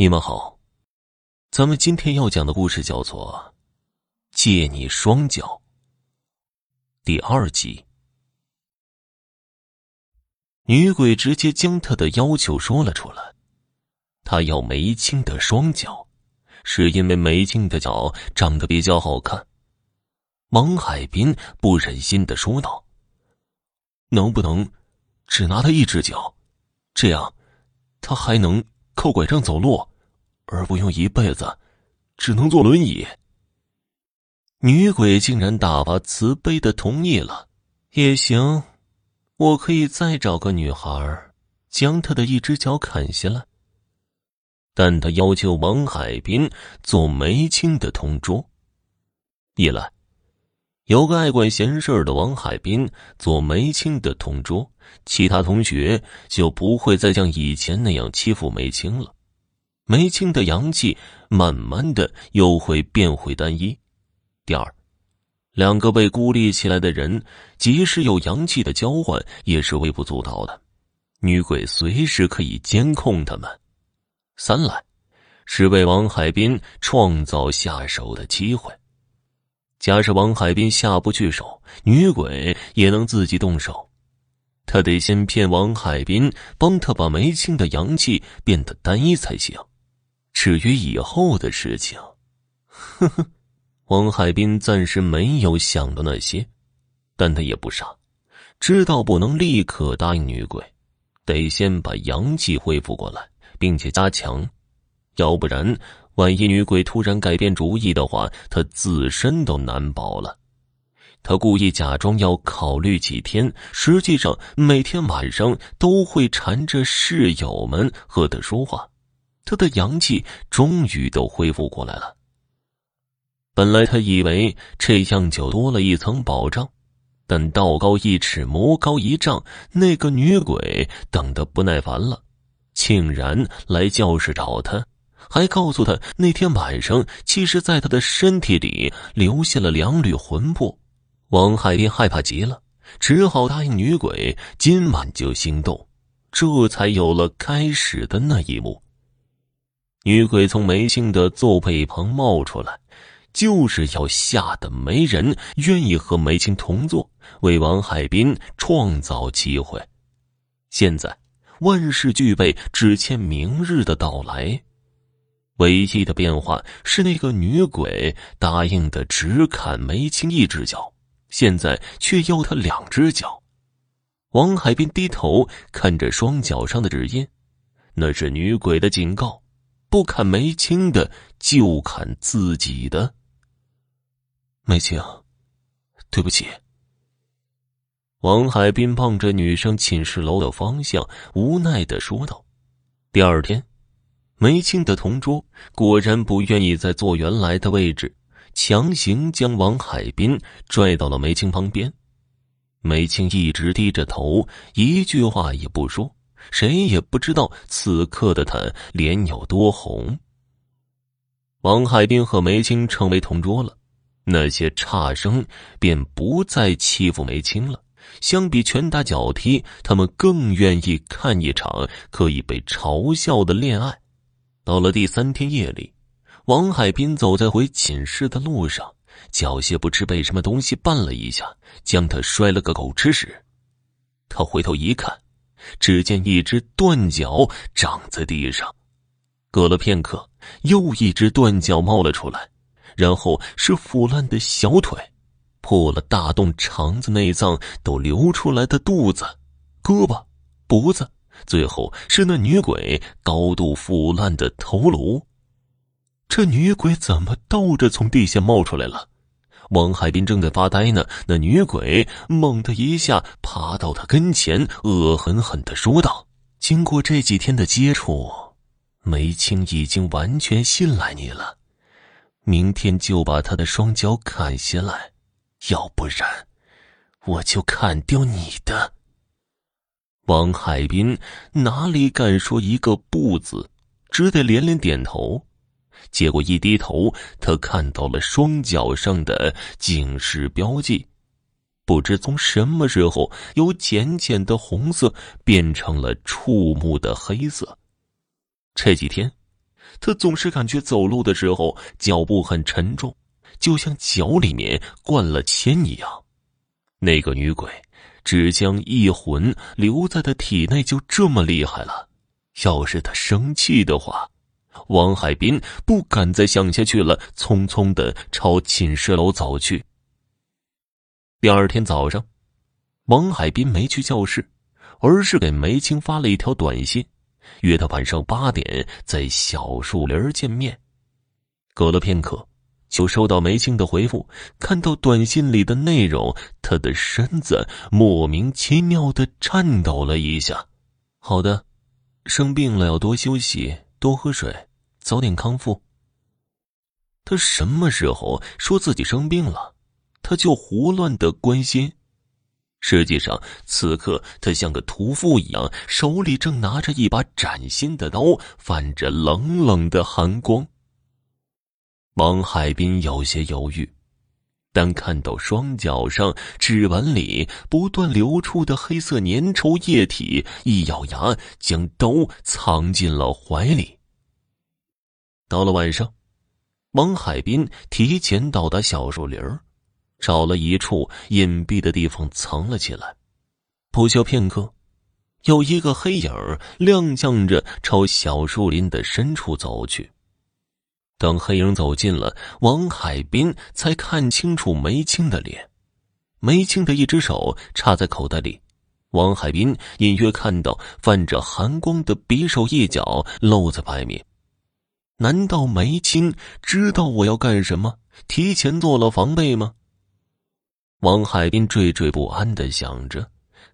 你们好，咱们今天要讲的故事叫做《借你双脚》第二集。女鬼直接将她的要求说了出来，她要梅青的双脚，是因为梅青的脚长得比较好看。王海滨不忍心的说道：“能不能只拿他一只脚，这样他还能靠拐杖走路？”而不用一辈子只能坐轮椅。女鬼竟然大发慈悲的同意了，也行，我可以再找个女孩，将她的一只脚砍下来。但她要求王海滨做梅青的同桌。一来，有个爱管闲事的王海滨做梅青的同桌，其他同学就不会再像以前那样欺负梅青了。梅青的阳气慢慢的又会变回单一。第二，两个被孤立起来的人，即使有阳气的交换，也是微不足道的。女鬼随时可以监控他们。三来，是为王海滨创造下手的机会。假使王海滨下不去手，女鬼也能自己动手。他得先骗王海滨，帮他把梅青的阳气变得单一才行。至于以后的事情，呵呵，王海滨暂时没有想到那些，但他也不傻，知道不能立刻答应女鬼，得先把阳气恢复过来，并且加强，要不然万一女鬼突然改变主意的话，他自身都难保了。他故意假装要考虑几天，实际上每天晚上都会缠着室友们和他说话。他的阳气终于都恢复过来了。本来他以为这样就多了一层保障，但道高一尺，魔高一丈，那个女鬼等得不耐烦了，竟然来教室找他，还告诉他那天晚上其实在他的身体里留下了两缕魂魄。王海滨害怕极了，只好答应女鬼今晚就行动，这才有了开始的那一幕。女鬼从梅青的座位旁冒出来，就是要吓得没人愿意和梅青同坐，为王海滨创造机会。现在万事俱备，只欠明日的到来。唯一的变化是，那个女鬼答应的只砍梅青一只脚，现在却要他两只脚。王海滨低头看着双脚上的指印，那是女鬼的警告。不砍梅青的，就砍自己的。梅青，对不起。王海滨望着女生寝室楼的方向，无奈的说道。第二天，梅青的同桌果然不愿意再坐原来的位置，强行将王海滨拽到了梅青旁边。梅青一直低着头，一句话也不说。谁也不知道此刻的他脸有多红。王海滨和梅青成为同桌了，那些差生便不再欺负梅青了。相比拳打脚踢，他们更愿意看一场可以被嘲笑的恋爱。到了第三天夜里，王海滨走在回寝室的路上，脚鞋不知被什么东西绊了一下，将他摔了个狗吃屎。他回头一看。只见一只断脚长在地上，隔了片刻，又一只断脚冒了出来，然后是腐烂的小腿，破了大洞，肠子、内脏都流出来的肚子、胳膊、脖子，最后是那女鬼高度腐烂的头颅。这女鬼怎么倒着从地下冒出来了？王海滨正在发呆呢，那女鬼猛地一下爬到他跟前，恶狠狠的说道：“经过这几天的接触，梅青已经完全信赖你了。明天就把他的双脚砍下来，要不然我就砍掉你的。”王海滨哪里敢说一个不字，只得连连点头。结果一低头，他看到了双脚上的警示标记，不知从什么时候由浅浅的红色变成了触目的黑色。这几天，他总是感觉走路的时候脚步很沉重，就像脚里面灌了铅一样。那个女鬼只将一魂留在他体内，就这么厉害了。要是他生气的话，王海滨不敢再想下去了，匆匆的朝寝室楼走去。第二天早上，王海滨没去教室，而是给梅青发了一条短信。约他晚上八点在小树林见面。隔了片刻，就收到梅青的回复。看到短信里的内容，他的身子莫名其妙的颤抖了一下。好的，生病了要多休息，多喝水，早点康复。他什么时候说自己生病了？他就胡乱的关心。实际上，此刻他像个屠夫一样，手里正拿着一把崭新的刀，泛着冷冷的寒光。王海滨有些犹豫，但看到双脚上指纹里不断流出的黑色粘稠液体，一咬牙，将刀藏进了怀里。到了晚上，王海滨提前到达小树林。找了一处隐蔽的地方藏了起来。不消片刻，有一个黑影踉跄着朝小树林的深处走去。等黑影走近了，王海滨才看清楚梅青的脸。梅青的一只手插在口袋里，王海滨隐约看到泛着寒光的匕首一角露在外面。难道梅青知道我要干什么，提前做了防备吗？王海滨惴惴不安的想着，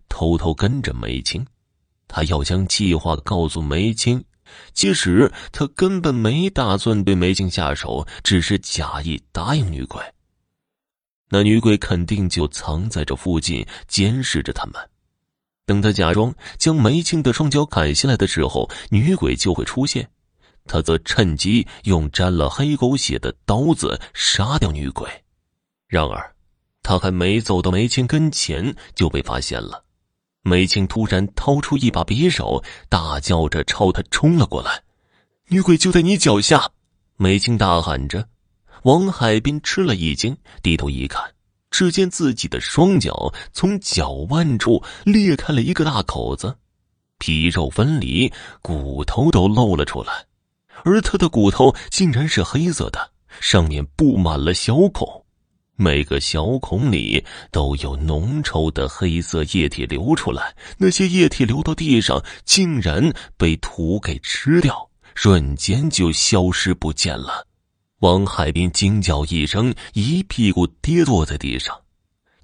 偷偷跟着梅青。他要将计划告诉梅青。其实他根本没打算对梅青下手，只是假意答应女鬼。那女鬼肯定就藏在这附近，监视着他们。等他假装将梅青的双脚砍下来的时候，女鬼就会出现。他则趁机用沾了黑狗血的刀子杀掉女鬼。然而。他还没走到梅青跟前，就被发现了。梅青突然掏出一把匕首，大叫着朝他冲了过来。女鬼就在你脚下！梅青大喊着。王海滨吃了一惊，低头一看，只见自己的双脚从脚腕处裂开了一个大口子，皮肉分离，骨头都露了出来，而他的骨头竟然是黑色的，上面布满了小孔。每个小孔里都有浓稠的黑色液体流出来，那些液体流到地上，竟然被土给吃掉，瞬间就消失不见了。王海滨惊叫一声，一屁股跌坐在地上。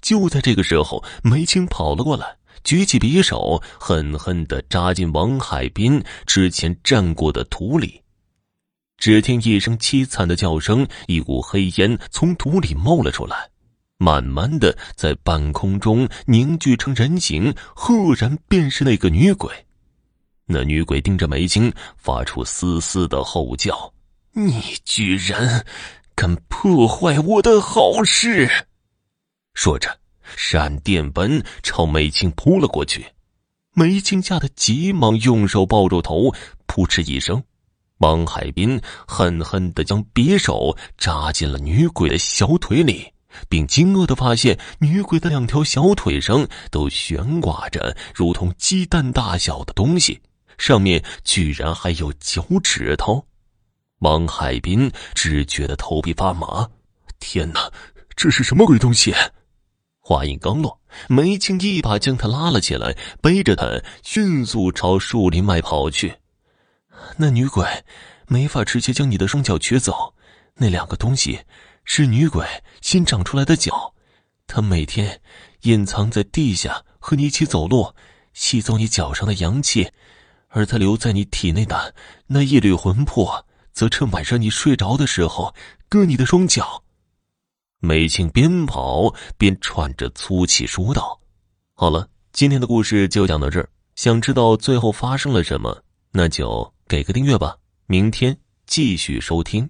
就在这个时候，梅青跑了过来，举起匕首，狠狠地扎进王海滨之前站过的土里。只听一声凄惨的叫声，一股黑烟从土里冒了出来，慢慢的在半空中凝聚成人形，赫然便是那个女鬼。那女鬼盯着梅青，发出嘶嘶的吼叫：“你居然敢破坏我的好事！”说着，闪电般朝梅青扑了过去。梅青吓得急忙用手抱住头，扑哧一声。王海滨狠狠的将匕首扎进了女鬼的小腿里，并惊愕的发现女鬼的两条小腿上都悬挂着如同鸡蛋大小的东西，上面居然还有脚趾头。王海滨只觉得头皮发麻，天哪，这是什么鬼东西？话音刚落，梅青一把将他拉了起来，背着他迅速朝树林外跑去。那女鬼没法直接将你的双脚取走，那两个东西是女鬼新长出来的脚，她每天隐藏在地下和你一起走路，吸走你脚上的阳气，而她留在你体内的那一缕魂魄，则趁晚上你睡着的时候割你的双脚。美庆边跑边喘着粗气说道：“好了，今天的故事就讲到这儿。想知道最后发生了什么，那就。”给个订阅吧，明天继续收听。